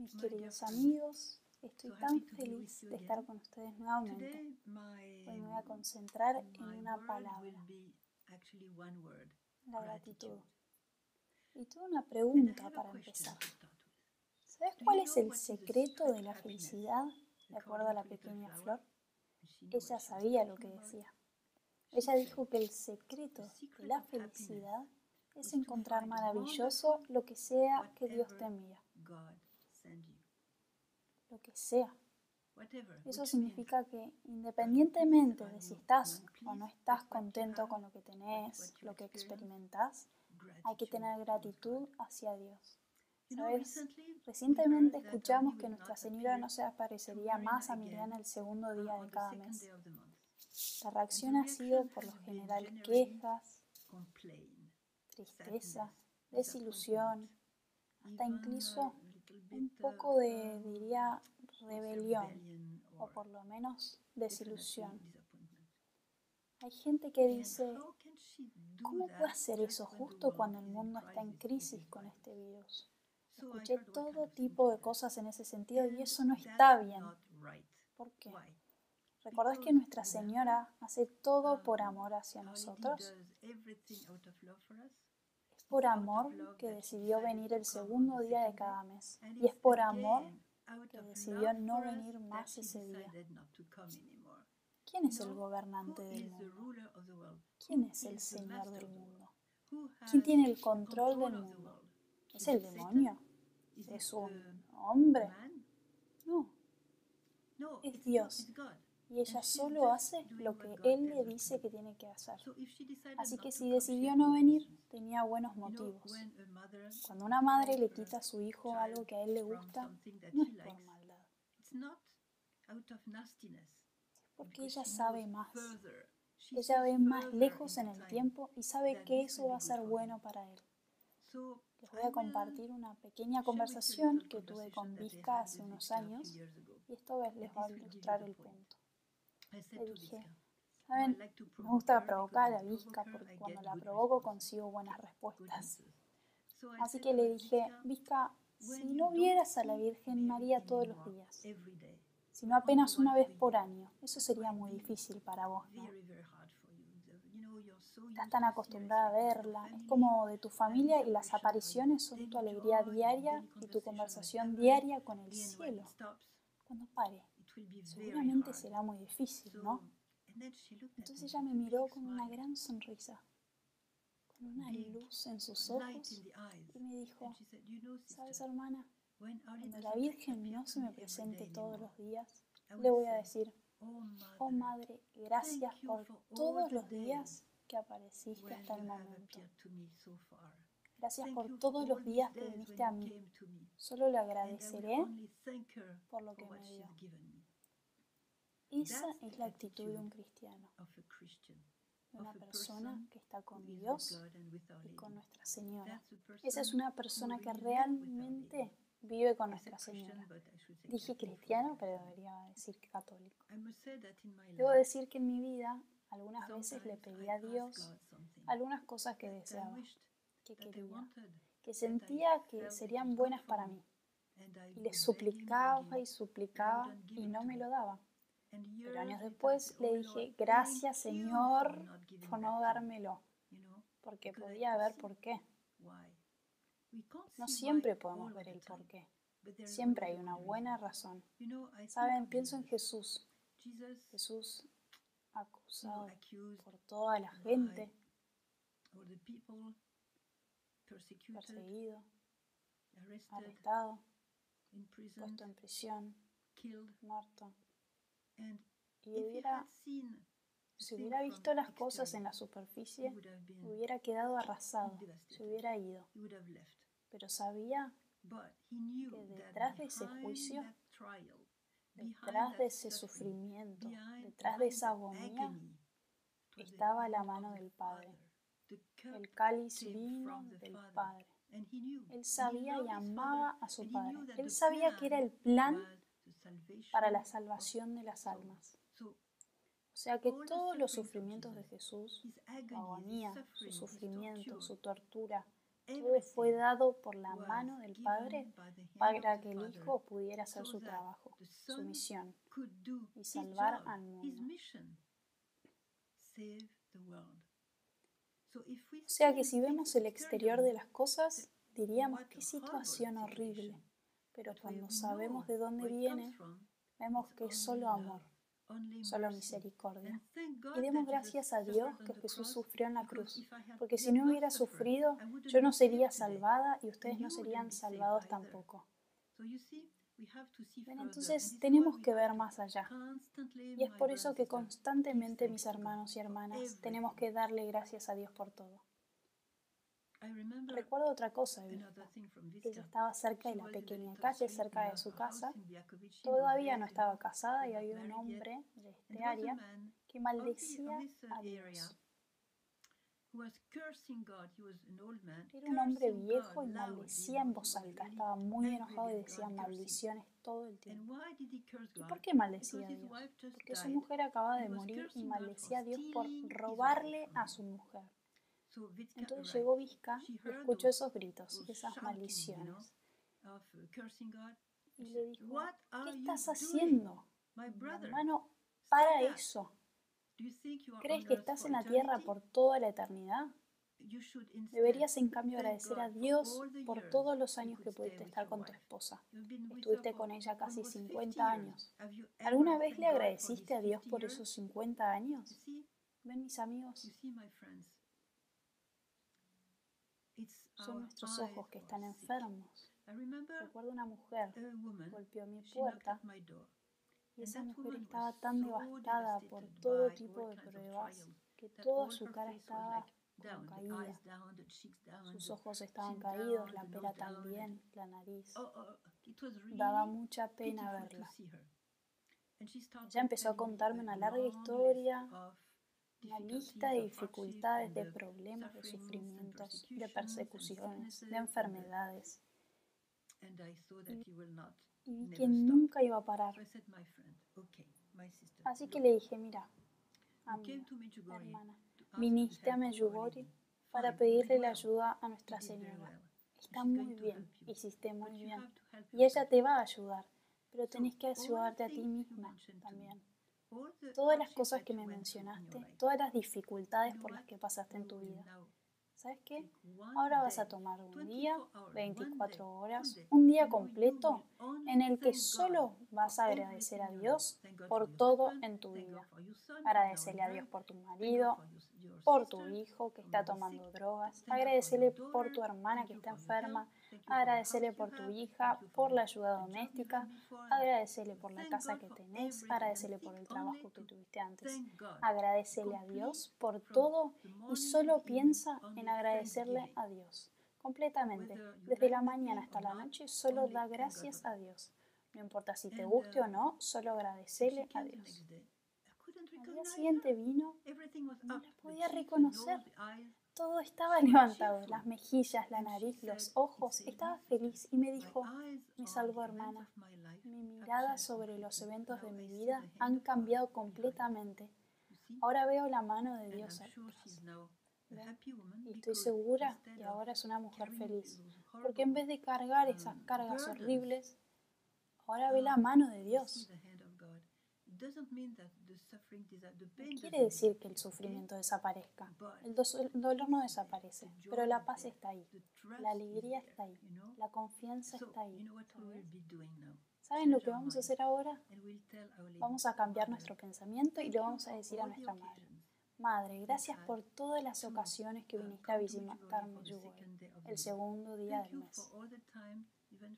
Mis queridos amigos, estoy tan feliz de estar con ustedes nuevamente. Hoy me voy a concentrar en una palabra, la gratitud. Y tuve una pregunta para empezar. ¿Sabes cuál es el secreto de la felicidad, de acuerdo a la pequeña flor? Ella sabía lo que decía. Ella dijo que el secreto de la felicidad es encontrar maravilloso lo que sea que Dios te envía lo que sea. Eso significa que independientemente de si estás o no estás contento con lo que tenés, lo que experimentas, hay que tener gratitud hacia Dios. ¿Sabes? Recientemente escuchamos que Nuestra Señora no se aparecería más a Miriam el segundo día de cada mes. La reacción ha sido por lo general quejas, tristeza, desilusión, hasta incluso un poco de, diría, rebelión o por lo menos desilusión. Hay gente que dice, ¿cómo puede hacer eso justo cuando el mundo está en crisis con este virus? Escuché todo tipo de cosas en ese sentido y eso no está bien. ¿Por qué? ¿Recordás que Nuestra Señora hace todo por amor hacia nosotros? Por amor que decidió venir el segundo día de cada mes. Y es por amor que decidió no venir más ese día. ¿Quién es el gobernante del mundo? ¿Quién es el Señor del mundo? ¿Quién tiene el control del mundo? ¿Es el demonio? ¿Es un hombre? No. Es Dios y ella solo hace lo que él le dice que tiene que hacer. Así que si decidió no venir, tenía buenos motivos. Cuando una madre le quita a su hijo algo que a él le gusta, no es por maldad. Es porque ella sabe más. Ella ve más lejos en el tiempo y sabe que eso va a ser bueno para él. Les voy a compartir una pequeña conversación que tuve con Vizca hace unos años y esto les va a ilustrar el punto. Le dije, ¿saben? Me gusta provocar a la Vizca porque cuando la provoco consigo buenas respuestas. Así que le dije, Vizca, si no vieras a la Virgen María todos los días, sino apenas una vez por año, eso sería muy difícil para vos, ¿no? Estás tan acostumbrada a verla, es como de tu familia y las apariciones son tu alegría diaria y tu conversación diaria con el cielo. Cuando pare, seguramente será muy difícil, ¿no? Entonces ella me miró con una gran sonrisa, con una luz en sus ojos y me dijo, ¿sabes hermana? Cuando la Virgen no se me presente todos los días, le voy a decir, oh Madre, gracias por todos los días que apareciste hasta el momento. Gracias por todos los días que viniste a mí. Solo le agradeceré por lo que me dio. Esa es la actitud de un cristiano, de una persona que está con Dios y con Nuestra Señora. Esa es una persona que realmente vive con Nuestra Señora. Dije cristiano, pero debería decir católico. Debo decir que en mi vida algunas veces le pedí a Dios algunas cosas que deseaba que quería, que sentía que serían buenas para mí. Y le suplicaba y suplicaba y no me lo daba. Pero años después le dije, gracias Señor por no dármelo, porque podía ver por qué. No siempre podemos ver el por qué. Siempre hay una buena razón. Saben, pienso en Jesús. Jesús acusado por toda la gente, perseguido, arrestado, puesto en prisión, muerto. Y hubiera, si hubiera visto las cosas en la superficie, hubiera quedado arrasado, se hubiera ido. Pero sabía que detrás de ese juicio, detrás de ese sufrimiento, detrás de esa agonía, estaba la mano del Padre el cáliz vino del Padre. Él sabía y amaba a su Padre. Él sabía que era el plan para la salvación de las almas. O sea que todos los sufrimientos de Jesús, su agonía, su sufrimiento, su tortura, Todo fue dado por la mano del Padre para que el Hijo pudiera hacer su trabajo, su misión, y salvar al mundo. O sea que si vemos el exterior de las cosas, diríamos qué situación horrible, pero cuando sabemos de dónde viene, vemos que es solo amor solo misericordia. Y demos gracias a Dios que Jesús sufrió en la cruz, porque si no hubiera sufrido, yo no sería salvada y ustedes no serían salvados tampoco. entonces tenemos que ver más allá. Y es por eso que constantemente, mis hermanos y hermanas, tenemos que darle gracias a Dios por todo. Recuerdo otra cosa Ella estaba cerca de la pequeña calle, cerca de su casa. Todavía no estaba casada y había un hombre de este área que maldecía a Dios. Era un hombre viejo y maldecía en voz alta. Estaba muy enojado y decía maldiciones todo el tiempo. ¿Y por qué maldecía a Dios? Porque su mujer acaba de morir y maldecía a Dios por robarle a su mujer. Entonces llegó Vizca y escuchó esos gritos, esas maldiciones. Y le dijo, ¿qué estás haciendo? Hermano, para eso. ¿Crees que estás en la tierra por toda la eternidad? Deberías en cambio agradecer a Dios por todos los años que pudiste estar con tu esposa. Estuviste con ella casi 50 años. ¿Alguna vez le agradeciste a Dios por esos 50 años? Ven mis amigos, son nuestros ojos que están enfermos. Recuerdo una mujer golpeó mi puerta y esa mujer estaba tan devastada por todo tipo de pruebas que toda su cara estaba como caída. Sus ojos estaban caídos, la pera también, la nariz. Oh, oh, Daba mucha pena verla. Ella empezó a contarme una larga historia una lista de dificultades, de problemas, de sufrimientos, de persecuciones, de enfermedades. Y vi que nunca iba a parar. Así que le dije, mira, amiga, hermana, viniste a Medjugorje para pedirle la ayuda a Nuestra Señora. Está muy bien, hiciste muy bien. Y ella te va a ayudar, pero tenés que ayudarte a ti misma también todas las cosas que me mencionaste, todas las dificultades por las que pasaste en tu vida. ¿Sabes qué? Ahora vas a tomar un día, 24 horas, un día completo en el que solo vas a agradecer a Dios por todo en tu vida. Agradecerle a Dios por tu marido, por tu hijo que está tomando drogas, agradecerle por tu hermana que está enferma, agradecerle por tu hija, por la ayuda doméstica, agradecerle por la casa que tenés, agradecerle por el trabajo que tuviste antes, agradecerle a Dios por todo y solo piensa en agradecerle a Dios. Completamente, desde la mañana hasta la noche, solo da gracias a Dios. No importa si te guste o no, solo agradecerle a Dios. Al día siguiente vino, no podía reconocer. Todo estaba levantado, las mejillas, la nariz, los ojos. Estaba feliz y me dijo, me salvó hermana. Mi mirada sobre los eventos de mi vida han cambiado completamente. Ahora veo la mano de Dios. Y estoy segura que ahora es una mujer feliz, porque en vez de cargar esas cargas horribles, ahora ve la mano de Dios. No quiere decir que el sufrimiento desaparezca. El, dolor no desaparece, pero la paz está ahí. La alegría está ahí. La confianza está ahí. ¿Saben lo que vamos a hacer ahora? Vamos a cambiar nuestro pensamiento y le vamos a decir a nuestra madre. Madre, gracias por todas las ocasiones que viniste a visitarme el segundo día del mes.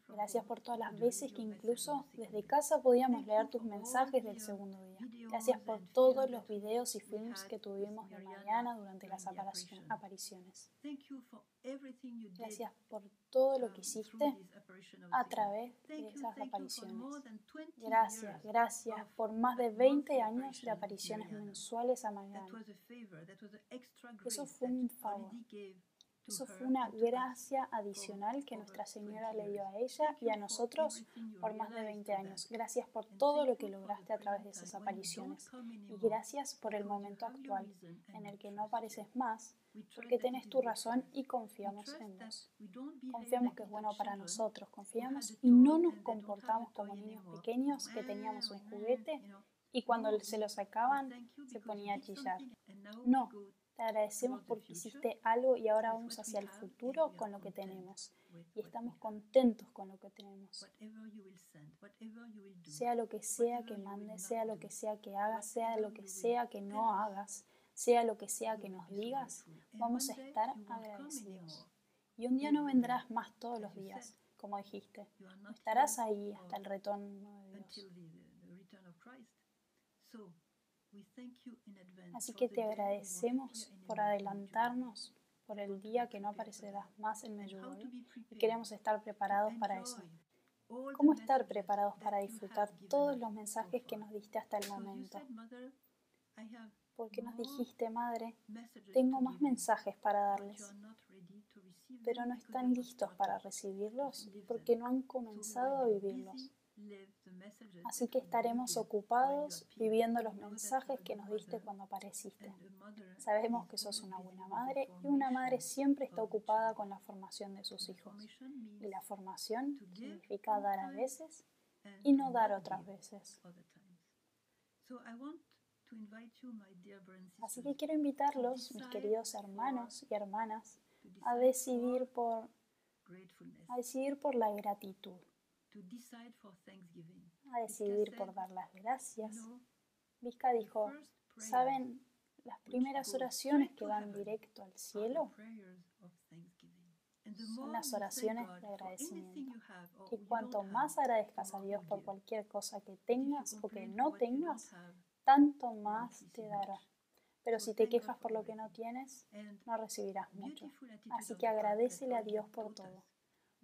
Gracias por todas las veces que incluso desde casa podíamos leer tus mensajes del segundo día. Gracias por todos los videos y films que tuvimos de Mariana durante las apariciones. Gracias por todo lo que hiciste a través de esas apariciones. Gracias, gracias por más de 20 años de apariciones mensuales a Mariana. Eso fue un favor eso fue una gracia adicional que Nuestra Señora le dio a ella y a nosotros por más de 20 años. Gracias por todo lo que lograste a través de esas apariciones. Y gracias por el momento actual en el que no apareces más, porque tenés tu razón y confiamos en vos. Confiamos que es bueno para nosotros, confiamos y no nos comportamos como niños pequeños que teníamos un juguete y cuando se lo sacaban se ponía a chillar. No, te agradecemos porque hiciste algo y ahora vamos hacia el futuro con lo que tenemos. Y estamos contentos con lo que tenemos. Sea lo que sea que mandes, sea lo que sea que hagas, sea lo que sea que no hagas, sea lo que sea que nos digas, vamos a estar agradecidos. Y un día no vendrás más todos los días, como dijiste. No estarás ahí hasta el retorno de Dios. Así que te agradecemos por adelantarnos por el día que no aparecerás más en Medjugorje y queremos estar preparados para eso. ¿Cómo estar preparados para disfrutar todos los mensajes que nos diste hasta el momento? Porque nos dijiste, Madre, tengo más mensajes para darles, pero no están listos para recibirlos porque no han comenzado a vivirlos. Así que estaremos ocupados viviendo los mensajes que nos diste cuando apareciste. Sabemos que sos una buena madre y una madre siempre está ocupada con la formación de sus hijos. Y la formación significa dar a veces y no dar otras veces. Así que quiero invitarlos, mis queridos hermanos y hermanas, a decidir por, a decidir por la gratitud a decidir por dar las gracias. Vizca dijo, ¿saben las primeras oraciones que van directo al cielo? Son las oraciones de agradecimiento. Y cuanto más agradezcas a Dios por cualquier cosa que tengas o que no tengas, tanto más te dará. Pero si te quejas por lo que no tienes, no recibirás mucho. Así que agradecele a Dios por todo.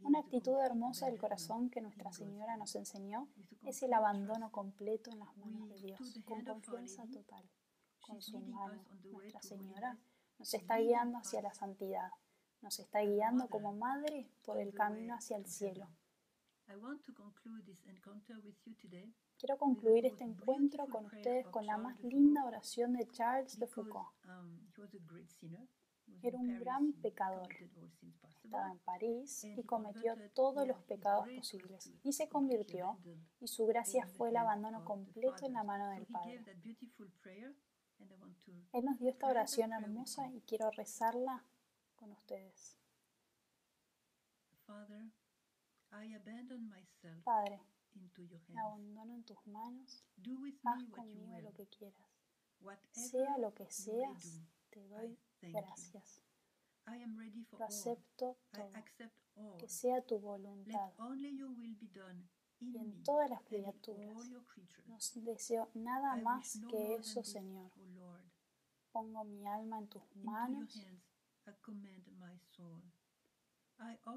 Una actitud hermosa del corazón que Nuestra Señora nos enseñó es el abandono completo en las manos de Dios, con confianza total. Con su mano, Nuestra Señora nos está guiando hacia la santidad, nos está guiando como madre por el camino hacia el cielo. Quiero concluir este encuentro con ustedes con la más linda oración de Charles de Foucault. Era un gran pecador. Estaba en París y cometió todos los pecados posibles y se convirtió y su gracia fue el abandono completo en la mano del Padre. Él nos dio esta oración hermosa y quiero rezarla con ustedes. Padre, me abandono en tus manos, haz conmigo lo que quieras. Sea lo que seas, te doy gracias. Lo acepto todo. Que sea tu voluntad. Y en todas las criaturas. No deseo nada más que eso, Señor. Pongo mi alma en tus manos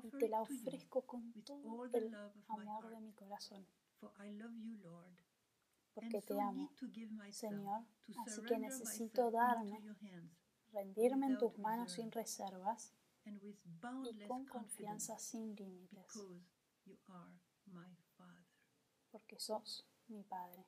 y te la ofrezco con todo el amor de mi corazón. Porque te amo, Señor, así que necesito darme rendirme en tus manos sin reservas y con confianza sin límites, porque sos mi Padre.